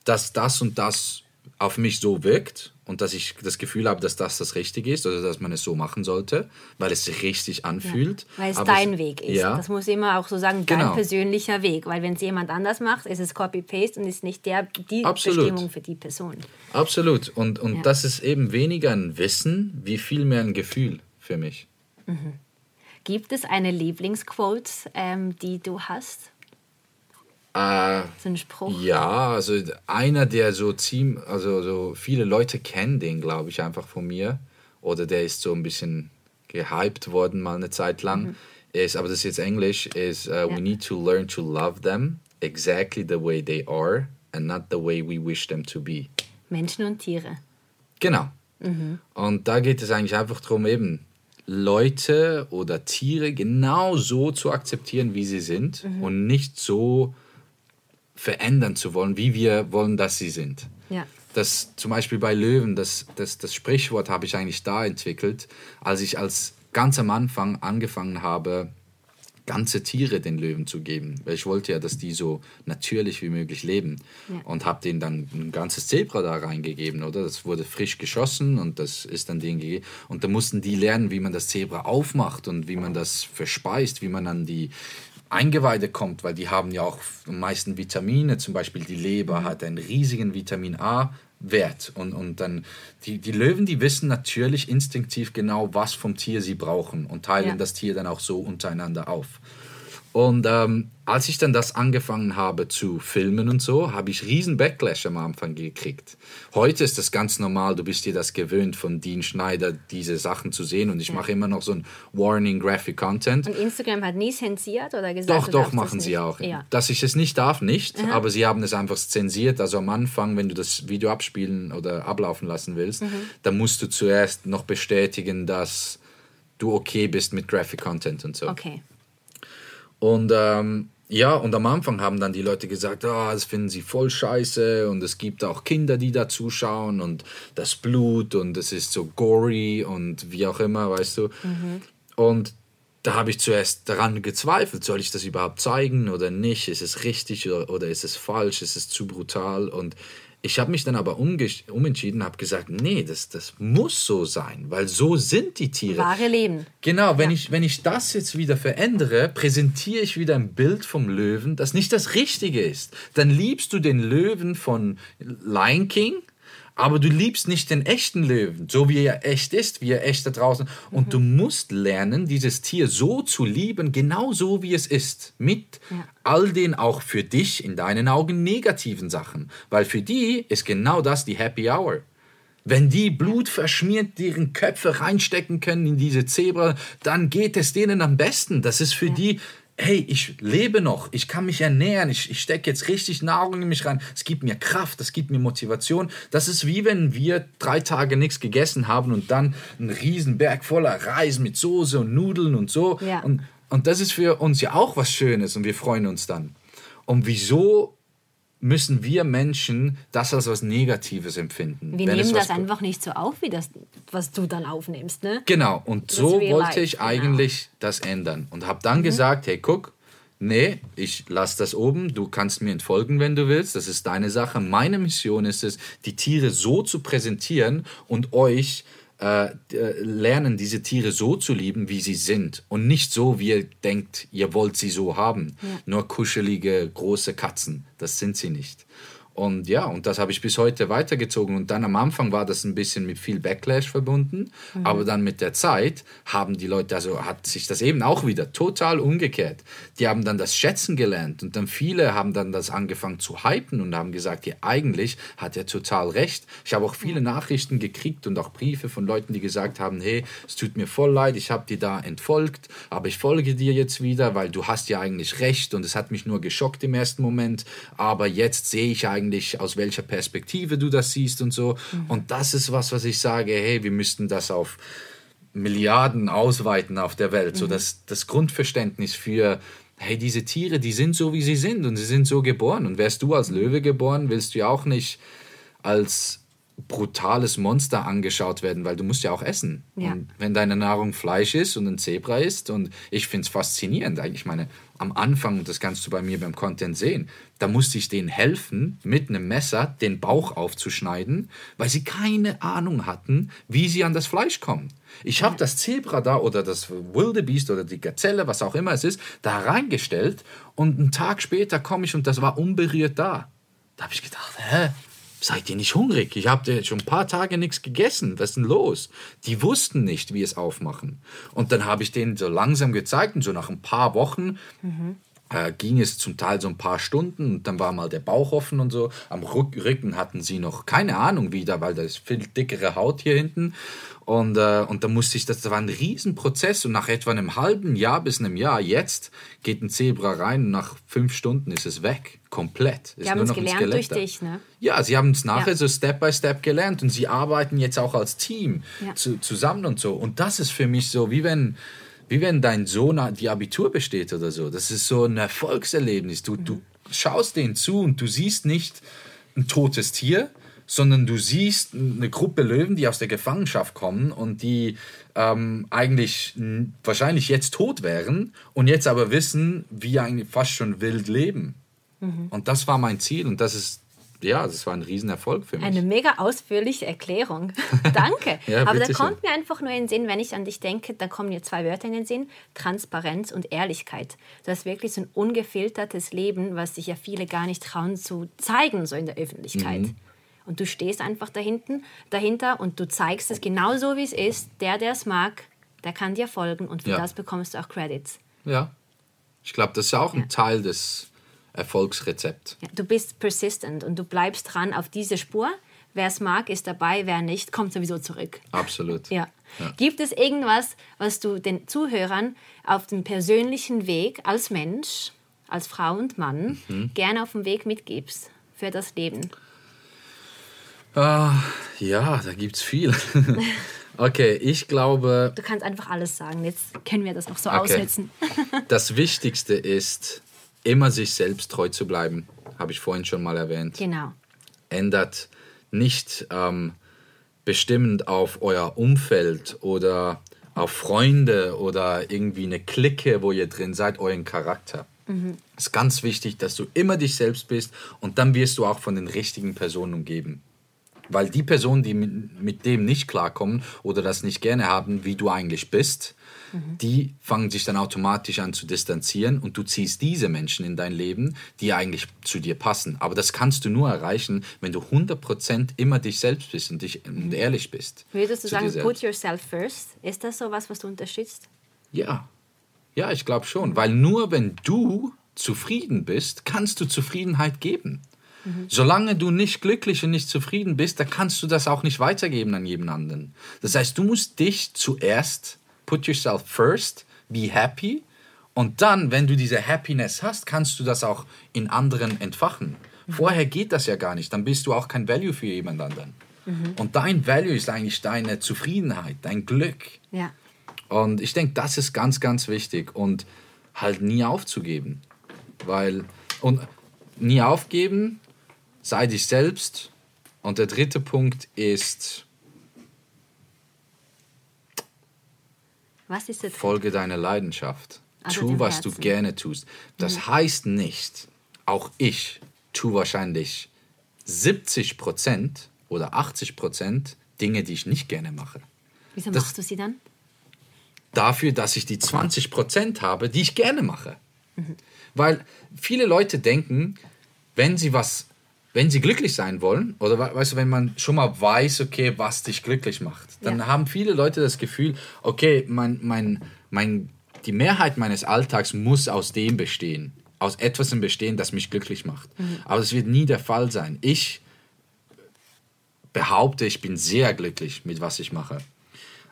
dass das und das auf mich so wirkt und dass ich das Gefühl habe, dass das das Richtige ist oder dass man es so machen sollte, weil es sich richtig anfühlt. Weil es Aber dein Weg ist. Ja, Das muss immer auch so sagen, dein Genau. persönlicher Weg. Weil wenn es jemand anders macht, ist es Copy-Paste und ist nicht der, die Absolut. Bestimmung für die Person. absolut. Und, und Ja. das ist eben weniger ein Wissen, wie viel mehr ein Gefühl für mich. Gibt es eine Lieblingsquote, ähm, die du hast? Äh, So ein Spruch? Ja, also einer, der so ziemlich, also so viele Leute kennen den, glaube ich, einfach von mir. Oder der ist so ein bisschen gehypt worden mal eine Zeit lang. Ist, aber das ist jetzt Englisch, ist uh, we need to learn to love them exactly the way they are and not the way we wish them to be. Menschen und Tiere. Genau. Und da geht es eigentlich einfach darum, eben Leute oder Tiere genau so zu akzeptieren, wie sie sind und nicht so verändern zu wollen, wie wir wollen, dass sie sind. Ja. Das zum Beispiel bei Löwen, das, das, das Sprichwort habe ich eigentlich da entwickelt, als ich als ganz am Anfang angefangen habe, ganze Tiere den Löwen zu geben. Weil ich wollte ja, dass die so natürlich wie möglich leben. Ja. Und habe denen dann ein ganzes Zebra da reingegeben, oder? Das wurde frisch geschossen und das ist dann denen gegeben. Und da mussten die lernen, wie man das Zebra aufmacht und wie man das verspeist, wie man an die Eingeweide kommt, weil die haben ja auch am meisten Vitamine. Zum Beispiel die Leber hat einen riesigen Vitamin A Wert. Und, und dann, die, die Löwen, die wissen natürlich instinktiv genau, was vom Tier sie brauchen und teilen Ja. das Tier dann auch so untereinander auf. Und ähm, als ich dann das angefangen habe zu filmen und so, habe ich riesen Backlash am Anfang gekriegt. Heute ist das ganz normal, du bist dir das gewöhnt von Dean Schneider, diese Sachen zu sehen und ich mache immer noch so ein Warning Graphic Content. Und Instagram hat nie zensiert oder gesagt, Doch, doch, machen sie nicht? auch. Ja. Dass ich es nicht darf, nicht, aber sie haben es einfach zensiert. Also am Anfang, wenn du das Video abspielen oder ablaufen lassen willst, Mhm. dann musst du zuerst noch bestätigen, dass du okay bist mit Graphic Content und so. Okay. Und ähm, ja, und am Anfang haben dann die Leute gesagt, ah, das finden sie voll scheiße und es gibt auch Kinder, die da zuschauen und das Blut und es ist so gory und wie auch immer, weißt du. Und da habe ich zuerst daran gezweifelt, soll ich das überhaupt zeigen oder nicht? Ist es richtig oder, oder ist es falsch? Ist es zu brutal? Und ich habe mich dann aber umentschieden, habe gesagt, nee, das, das muss so sein, weil so sind die Tiere. Wahre Leben. Genau, wenn, ich, wenn ich das jetzt wieder verändere, präsentiere ich wieder ein Bild vom Löwen, das nicht das Richtige ist. Dann liebst du den Löwen von Lion King, aber du liebst nicht den echten Löwen, so wie er echt ist, wie er echt da draußen. Und du musst lernen, dieses Tier so zu lieben, genau so wie es ist. Mit Ja. all den auch für dich in deinen Augen negativen Sachen. Weil für die ist genau das die Happy Hour. Wenn die Blut verschmiert deren Köpfe reinstecken können in diese Zebra, dann geht es denen am besten. Das ist für die, hey, ich lebe noch, ich kann mich ernähren, ich, ich stecke jetzt richtig Nahrung in mich rein. Es gibt mir Kraft, das gibt mir Motivation. Das ist wie wenn wir drei Tage nichts gegessen haben und dann einen riesen Berg voller Reis mit Soße und Nudeln und so. Ja. Und, und das ist für uns ja auch was Schönes und wir freuen uns dann. Und wieso müssen wir Menschen das als was Negatives empfinden? Wir nehmen das einfach nicht so auf, wie das, was du dann aufnimmst, ne? Genau, und Das so wollte ich genau. eigentlich das ändern. Und habe dann gesagt, hey, guck, nee, ich lasse das oben, du kannst mir entfolgen, wenn du willst, das ist deine Sache. Meine Mission ist es, die Tiere so zu präsentieren und euch äh, äh, lernen, diese Tiere so zu lieben, wie sie sind. Und nicht so, wie ihr denkt, ihr wollt sie so haben. Nur kuschelige, große Katzen. Das sind sie nicht. Und ja, und das habe ich bis heute weitergezogen. Und dann am Anfang war das ein bisschen mit viel Backlash verbunden. Aber dann mit der Zeit haben die Leute, also hat sich das eben auch wieder total umgekehrt. Die haben dann das Schätzen gelernt. Und dann viele haben dann das angefangen zu hypen und haben gesagt, ja, eigentlich hat er total recht. Ich habe auch viele Nachrichten gekriegt und auch Briefe von Leuten, die gesagt haben, hey, es tut mir voll leid, ich habe dir da entfolgt, aber ich folge dir jetzt wieder, weil du hast ja eigentlich recht und es hat mich nur geschockt im ersten Moment. Aber jetzt sehe ich eigentlich, aus welcher Perspektive du das siehst und so. Und das ist was, was ich sage, hey, wir müssten das auf Milliarden ausweiten auf der Welt. So dass das Grundverständnis für, hey, diese Tiere, die sind so, wie sie sind und sie sind so geboren. Und wärst du als Löwe geboren, willst du ja auch nicht als brutales Monster angeschaut werden, weil du musst ja auch essen. Ja. Und wenn deine Nahrung Fleisch ist und ein Zebra ist und ich finde es faszinierend, eigentlich Ich meine, am Anfang, und das kannst du bei mir beim Content sehen, da musste ich denen helfen, mit einem Messer den Bauch aufzuschneiden, weil sie keine Ahnung hatten, wie sie an das Fleisch kommen. Ich habe das Zebra da oder das Wildebeest oder die Gazelle, was auch immer es ist, da reingestellt und einen Tag später komme ich und das war unberührt da. Da habe ich gedacht, hä? Seid ihr nicht hungrig? Ich habe schon ein paar Tage nichts gegessen. Was ist denn los? Die wussten nicht, wie es aufmachen. Und dann habe ich denen so langsam gezeigt und so nach ein paar Wochen äh, ging es zum Teil so ein paar Stunden und dann war mal der Bauch offen und so. Am Rück Rücken hatten sie noch keine Ahnung wieder, weil da ist viel dickere Haut hier hinten. Und, äh, und da musste ich, das war ein Riesenprozess und nach etwa einem halben Jahr bis einem Jahr jetzt geht ein Zebra rein und nach fünf Stunden ist es weg, komplett. Ist Die haben nur es gelernt durch dich, ne? Ja, sie haben es nachher Ja. so Step by Step gelernt und sie arbeiten jetzt auch als Team Ja. zu, zusammen und so. Und das ist für mich so, wie wenn, wie wenn dein Sohn die Abitur besteht oder so. Das ist so ein Erfolgserlebnis. Du, du schaust denen zu und du siehst nicht ein totes Tier, sondern du siehst eine Gruppe Löwen, die aus der Gefangenschaft kommen und die ähm, eigentlich wahrscheinlich jetzt tot wären und jetzt aber wissen, wie eigentlich fast schon wild leben. Mhm. Und das war mein Ziel und das ist ja, das war ein Riesenerfolg für mich. Eine mega ausführliche Erklärung. Danke. ja, Aber da kommt mir einfach nur in den Sinn, wenn ich an dich denke, da kommen mir zwei Wörter in den Sinn: Transparenz und Ehrlichkeit. Du hast wirklich so ein ungefiltertes Leben, was sich ja viele gar nicht trauen zu zeigen, so in der Öffentlichkeit. Mhm. Und du stehst einfach dahinten, dahinter und du zeigst es genauso, wie es ist. Der, der es mag, der kann dir folgen und für ja. das bekommst du auch Credits. Ja, ich glaube, das ist auch ja. ein Teil des Erfolgsrezepts. Ja, du bist persistent und du bleibst dran auf diese Spur. Wer es mag, ist dabei, wer nicht, kommt sowieso zurück. Absolut. ja. ja. Gibt es irgendwas, was du den Zuhörern auf dem persönlichen Weg als Mensch, als Frau und Mann mhm. gerne auf dem Weg mitgibst für das Leben? Uh, ja, da gibt es viel. okay, ich glaube. Du kannst einfach alles sagen. Jetzt können wir das noch so okay. ausnutzen. das Wichtigste ist, immer sich selbst treu zu bleiben. Habe ich vorhin schon mal erwähnt. Genau. Ändert nicht ähm, bestimmend auf euer Umfeld oder auf Freunde oder irgendwie eine Clique, wo ihr drin seid, euren Charakter. Mhm. Es ist ganz wichtig, dass du immer dich selbst bist und dann wirst du auch von den richtigen Personen umgeben. Weil die Personen, die mit, mit dem nicht klarkommen oder das nicht gerne haben, wie du eigentlich bist, mhm. die fangen sich dann automatisch an zu distanzieren und du ziehst diese Menschen in dein Leben, die eigentlich zu dir passen. Aber das kannst du nur erreichen, wenn du 100% immer dich selbst bist und, dich, und ehrlich bist. Würdest du sagen, put yourself first? Ist das so was, was du unterstützt? Ja. Ja, ich glaube schon. Weil nur wenn du zufrieden bist, kannst du Zufriedenheit geben. Mhm. Solange du nicht glücklich und nicht zufrieden bist, dann kannst du das auch nicht weitergeben an jeden anderen. Das heißt, du musst dich zuerst, put yourself first, be happy. Und dann, wenn du diese Happiness hast, kannst du das auch in anderen entfachen. Vorher geht das ja gar nicht. Dann bist du auch kein Value für jemand anderen. Mhm. Und dein Value ist eigentlich deine Zufriedenheit, dein Glück. Ja. Und ich denke, das ist ganz, ganz wichtig. Und halt nie aufzugeben. Weil, und nie aufgeben sei dich selbst. Und der dritte Punkt ist, was ist der folge deiner Leidenschaft. Also tu, was Herzen. du gerne tust. Das mhm. heißt nicht, auch ich tue wahrscheinlich 70 Prozent oder 80 Prozent Dinge, die ich nicht gerne mache. Wieso das machst du sie dann? Dafür, dass ich die 20 Prozent habe, die ich gerne mache. Mhm. Weil viele Leute denken, wenn sie was wenn sie glücklich sein wollen, oder weißt du, wenn man schon mal weiß, okay, was dich glücklich macht, dann ja. haben viele Leute das Gefühl, okay, mein, mein, mein, die Mehrheit meines Alltags muss aus dem bestehen, aus etwas bestehen, das mich glücklich macht. Mhm. Aber das wird nie der Fall sein. Ich behaupte, ich bin sehr glücklich mit was ich mache.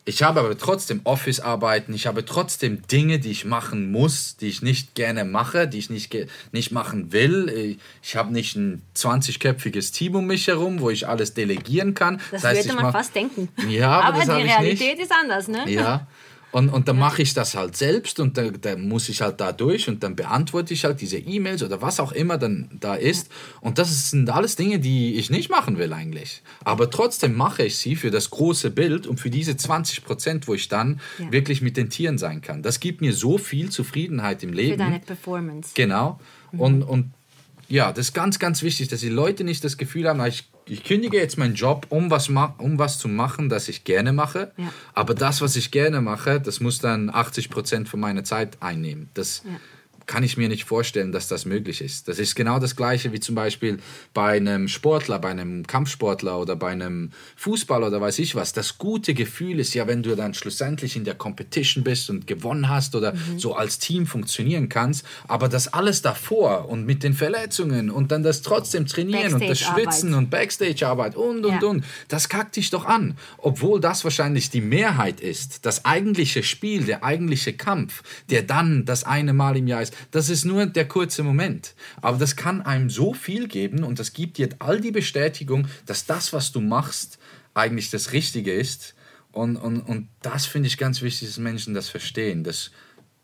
Ich habe aber trotzdem Office-Arbeiten, ich habe trotzdem Dinge, die ich machen muss, die ich nicht gerne mache, die ich nicht, nicht machen will. Ich habe nicht ein 20-köpfiges Team um mich herum, wo ich alles delegieren kann. Das, das heißt, würde man fast denken. Ja, aber, aber die Realität ist anders, ne? Ja. Und, und dann mache ich das halt selbst und dann, dann muss ich halt da durch und dann beantworte ich halt diese E-Mails oder was auch immer dann da ist. Und das sind alles Dinge, die ich nicht machen will eigentlich. Aber trotzdem mache ich sie für das große Bild und für diese 20 Prozent, wo ich dann ja. wirklich mit den Tieren sein kann. Das gibt mir so viel Zufriedenheit im Leben. Für deine Performance. Genau. Mhm. Und, und ja, das ist ganz, ganz wichtig, dass die Leute nicht das Gefühl haben, ich, ich kündige jetzt meinen Job, um was, um was zu machen, das ich gerne mache. Ja. Aber das, was ich gerne mache, das muss dann 80 Prozent von meiner Zeit einnehmen. Das, ja kann ich mir nicht vorstellen, dass das möglich ist. Das ist genau das Gleiche wie zum Beispiel bei einem Sportler, bei einem Kampfsportler oder bei einem Fußballer oder weiß ich was. Das gute Gefühl ist ja, wenn du dann schlussendlich in der Competition bist und gewonnen hast oder mhm. so als Team funktionieren kannst. Aber das alles davor und mit den Verletzungen und dann das trotzdem trainieren und das Schwitzen und Backstage-Arbeit und und ja. und, das kackt dich doch an. Obwohl das wahrscheinlich die Mehrheit ist. Das eigentliche Spiel, der eigentliche Kampf, der dann das eine Mal im Jahr ist, das ist nur der kurze Moment. Aber das kann einem so viel geben und das gibt dir all die Bestätigung, dass das, was du machst, eigentlich das Richtige ist. Und, und, und das finde ich ganz wichtig, dass Menschen das verstehen. Dass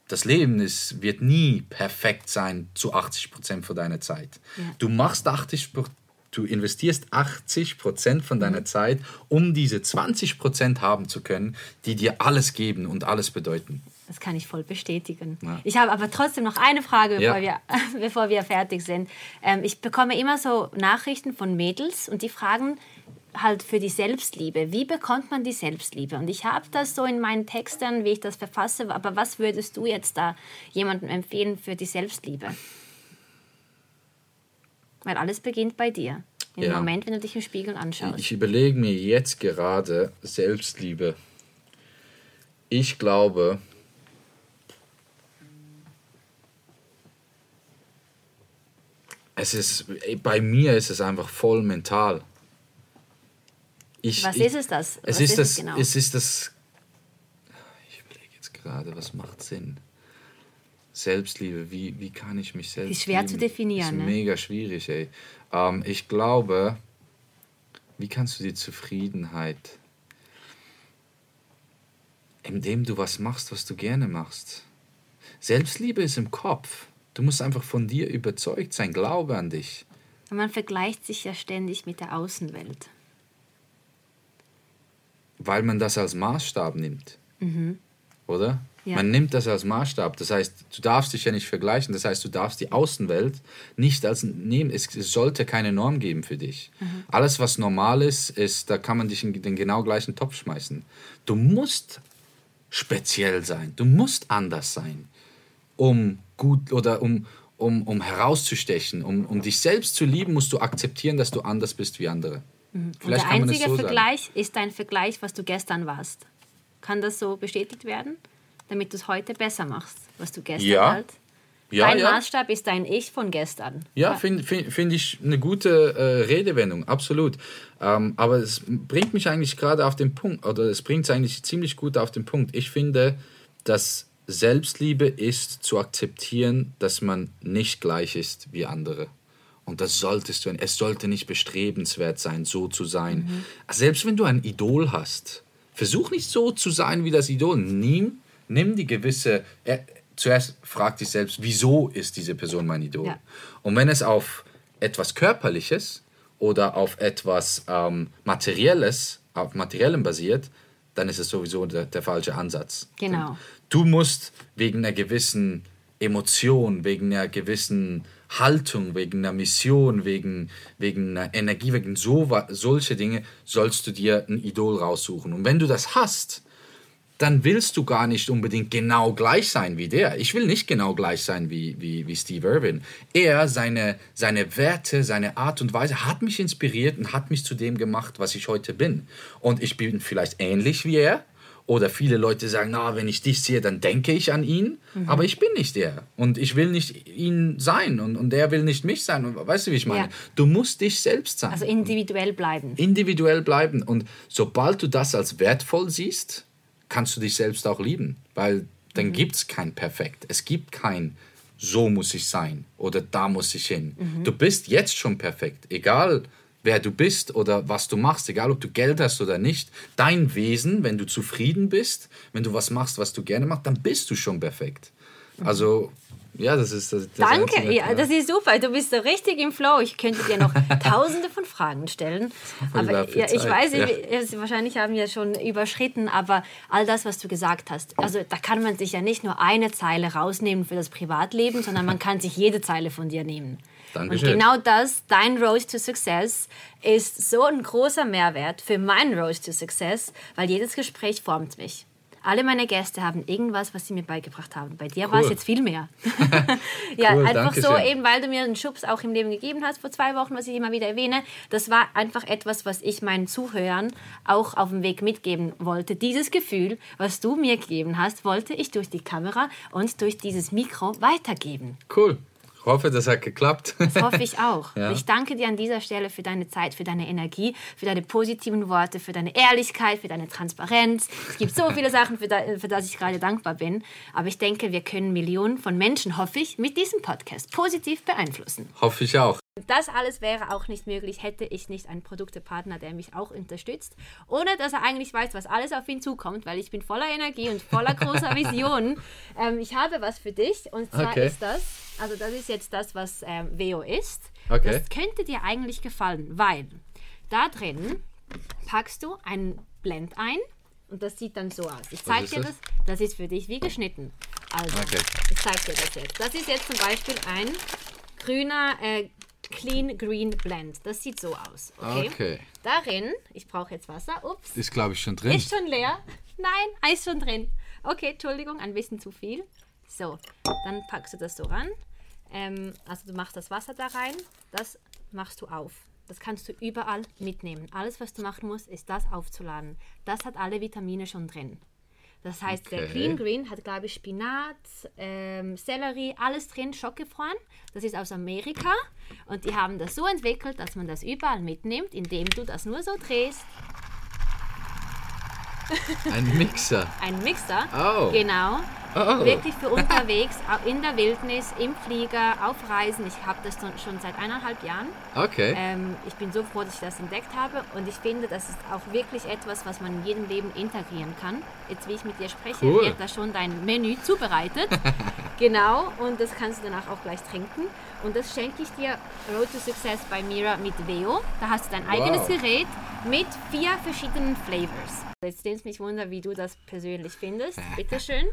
das Leben ist, wird nie perfekt sein zu 80 Prozent von deiner Zeit. Ja. Du machst 80 Du investierst 80 Prozent von deiner Zeit, um diese 20 Prozent haben zu können, die dir alles geben und alles bedeuten. Das kann ich voll bestätigen. Ja. Ich habe aber trotzdem noch eine Frage, bevor, Ja. wir, bevor wir fertig sind. Ähm, ich bekomme immer so Nachrichten von Mädels und die fragen halt für die Selbstliebe. Wie bekommt man die Selbstliebe? Und ich habe das so in meinen Texten, wie ich das verfasse. Aber was würdest du jetzt da jemandem empfehlen für die Selbstliebe? Weil alles beginnt bei dir. Im Ja. Moment, wenn du dich im Spiegel anschaust. Ich überlege mir jetzt gerade Selbstliebe. Ich glaube, es ist, bei mir ist es einfach voll mental. Ich, was ich, ist es das? Es was ist, das, es genau? es ist das. Ich überlege jetzt gerade, was macht Sinn? Selbstliebe, wie, wie kann ich mich selbst ist schwer zu lieben? definieren, Ist ne? mega schwierig, ey. Ähm, ich glaube, wie kannst du die Zufriedenheit, indem du was machst, was du gerne machst. Selbstliebe ist im Kopf. Du musst einfach von dir überzeugt sein, glaube an dich. Man vergleicht sich ja ständig mit der Außenwelt. weil man das als Maßstab nimmt. Oder? Mhm. Ja. Man nimmt das als Maßstab. Das heißt, du darfst dich ja nicht vergleichen. Das heißt, du darfst die Außenwelt nicht als nehmen. Es, es sollte keine Norm geben für dich. Mhm. Alles, was normal ist, ist, da kann man dich in den genau gleichen Topf schmeißen. Du musst speziell sein. Du musst anders sein, um gut oder um, um, um herauszustechen. Um, um dich selbst zu lieben, musst du akzeptieren, dass du anders bist wie andere. Und Vielleicht der einzige so sagen. Vergleich ist dein Vergleich, was du gestern warst. Kann das so bestätigt werden? Damit du es heute besser machst, was du gestern Ja. halt. Ja, dein ja. Maßstab ist dein Ich von gestern. Ja, finde find, find ich eine gute äh, Redewendung, absolut. Ähm, aber es bringt mich eigentlich gerade auf den Punkt, oder es bringt es eigentlich ziemlich gut auf den Punkt. Ich finde, dass Selbstliebe ist zu akzeptieren, dass man nicht gleich ist wie andere. Und das solltest du, es sollte nicht bestrebenswert sein, so zu sein. Selbst wenn du ein Idol hast, versuch nicht so zu sein wie das Idol. Nimm, nimm die gewisse, äh, zuerst frag dich selbst, wieso ist diese Person mein Idol? Ja. Und wenn es auf etwas Körperliches oder auf etwas ähm, Materielles, auf Materiellem basiert, dann ist es sowieso der, der falsche Ansatz. Genau. Du musst wegen einer gewissen Emotion, wegen einer gewissen Haltung, wegen einer Mission, wegen, wegen einer Energie, wegen so, solche Dinge, sollst du dir ein Idol raussuchen. Und wenn du das hast, dann willst du gar nicht unbedingt genau gleich sein wie der. Ich will nicht genau gleich sein wie, wie, wie Steve Irwin. Er, seine, seine Werte, seine Art und Weise hat mich inspiriert und hat mich zu dem gemacht, was ich heute bin. Und ich bin vielleicht ähnlich wie er. Oder viele Leute sagen, na, wenn ich dich sehe, dann denke ich an ihn. Aber ich bin nicht er. Und ich will nicht ihn sein. Und, und er will nicht mich sein. Und weißt du, wie ich meine? Ja. Du musst dich selbst sein Also individuell bleiben. individuell bleiben. Und sobald du das als wertvoll siehst, kannst du dich selbst auch lieben. Weil dann Mhm. gibt es kein Perfekt. Es gibt kein so muss ich sein oder da muss ich hin. Mhm. Du bist jetzt schon perfekt. Egal wer du bist oder was du machst, egal ob du Geld hast oder nicht. Dein Wesen, wenn du zufrieden bist, wenn du was machst, was du gerne machst, dann bist du schon perfekt. Also, ja, das ist das. das. Danke, Einzige, ja, das ist super. Du bist so richtig im Flow. Ich könnte dir noch tausende von Fragen stellen. Aber ja, ich weiß, ja. wahrscheinlich haben wir schon überschritten, aber all das, was du gesagt hast, also da kann man sich ja nicht nur eine Zeile rausnehmen für das Privatleben, sondern man kann sich jede Zeile von dir nehmen. Dankeschön. Und genau das, dein Road to Success, ist so ein großer Mehrwert für meinen Road to Success, weil jedes Gespräch formt mich. Alle meine Gäste haben irgendwas, was sie mir beigebracht haben. Bei dir war es Cool. jetzt viel mehr. ja, Cool, einfach so Dankeschön. eben, weil du mir einen Schubs auch im Leben gegeben hast vor zwei Wochen, was ich immer wieder erwähne. Das war einfach etwas, was ich meinen Zuhörern auch auf dem Weg mitgeben wollte. Dieses Gefühl, was du mir gegeben hast, wollte ich durch die Kamera und durch dieses Mikro weitergeben. Cool. Ich hoffe, das hat geklappt. Das hoffe ich auch. Ja. Ich danke dir an dieser Stelle für deine Zeit, für deine Energie, für deine positiven Worte, für deine Ehrlichkeit, für deine Transparenz. Es gibt so viele Sachen, für, da, für das ich gerade dankbar bin. Aber ich denke, wir können Millionen von Menschen, hoffe ich, mit diesem Podcast positiv beeinflussen. Hoffe ich auch. Das alles wäre auch nicht möglich, hätte ich nicht einen Produktepartner, der mich auch unterstützt, ohne dass er eigentlich weiß, was alles auf ihn zukommt, weil ich bin voller Energie und voller großer Visionen. Ähm, ich habe was für dich und zwar Okay. ist das, also das ist jetzt das, was ähm, Veo ist. Okay. Das könnte dir eigentlich gefallen, weil da drin packst du einen Blend ein und das sieht dann so aus. Ich zeige dir das? das. Das ist für dich wie geschnitten. Also, Okay. ich zeige dir das jetzt. Das ist jetzt zum Beispiel ein grüner äh, Clean Green Blend. Das sieht so aus. Okay. Okay. Darin, ich brauche jetzt Wasser. Ups. Ist, glaube ich, schon drin. Ist schon leer? Nein, Eis schon drin. Okay, Entschuldigung, ein bisschen zu viel. So, dann packst du das so ran. Ähm, also du machst das Wasser da rein, das machst du auf. Das kannst du überall mitnehmen. Alles, was du machen musst, ist das aufzuladen. Das hat alle Vitamine schon drin. Das heißt, der Okay. Clean Green hat, glaube ich, Spinat, ähm, Sellerie, alles drin, schockgefroren. Das ist aus Amerika. Und die haben das so entwickelt, dass man das überall mitnimmt, indem du das nur so drehst. Ein Mixer. Ein Mixer. Oh. Genau. Oh. Wirklich für unterwegs, in der Wildnis, im Flieger, auf Reisen. Ich habe das schon- schon seit eineinhalb Jahren. Okay. Ähm, ich bin so froh, dass ich das entdeckt habe und ich finde, das ist auch wirklich etwas, was man in jedem Leben integrieren kann. Jetzt, wie ich mit dir spreche, Cool. wird da schon dein Menü zubereitet. genau, und das kannst du danach auch gleich trinken. Und das schenke ich dir Road to Success bei Mira mit Veo. Da hast du dein eigenes Wow. Gerät mit vier verschiedenen Flavors. Jetzt nimmt mich wunder, wie du das persönlich findest. Bitteschön.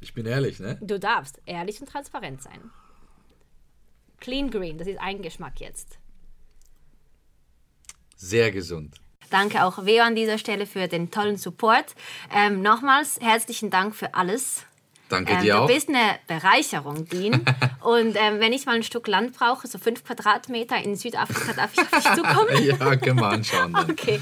Ich bin ehrlich, ne? Du darfst ehrlich und transparent sein. Clean Green, das ist ein Geschmack jetzt. Sehr gesund. Danke auch Veo an dieser Stelle für den tollen Support. Ähm, nochmals herzlichen Dank für alles. Danke Ähm, dir du auch. bist eine Bereicherung, Dean. Und ähm, wenn ich mal ein Stück Land brauche, so fünf Quadratmeter in Südafrika, darf ich auf dich zukommen? ja, können wir anschauen. Dann. Okay.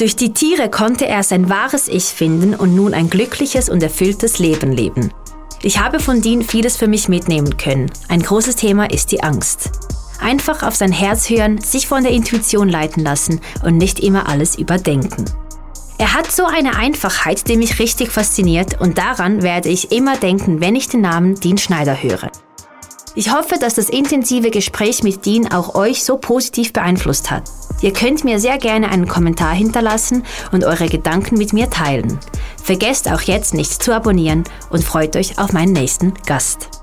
Durch die Tiere konnte er sein wahres Ich finden und nun ein glückliches und erfülltes Leben leben. Ich habe von Dean vieles für mich mitnehmen können. Ein großes Thema ist die Angst. Einfach auf sein Herz hören, sich von der Intuition leiten lassen und nicht immer alles überdenken. Er hat so eine Einfachheit, die mich richtig fasziniert und daran werde ich immer denken, wenn ich den Namen Dean Schneider höre. Ich hoffe, dass das intensive Gespräch mit Dean auch euch so positiv beeinflusst hat. Ihr könnt mir sehr gerne einen Kommentar hinterlassen und eure Gedanken mit mir teilen. Vergesst auch jetzt nicht zu abonnieren und freut euch auf meinen nächsten Gast.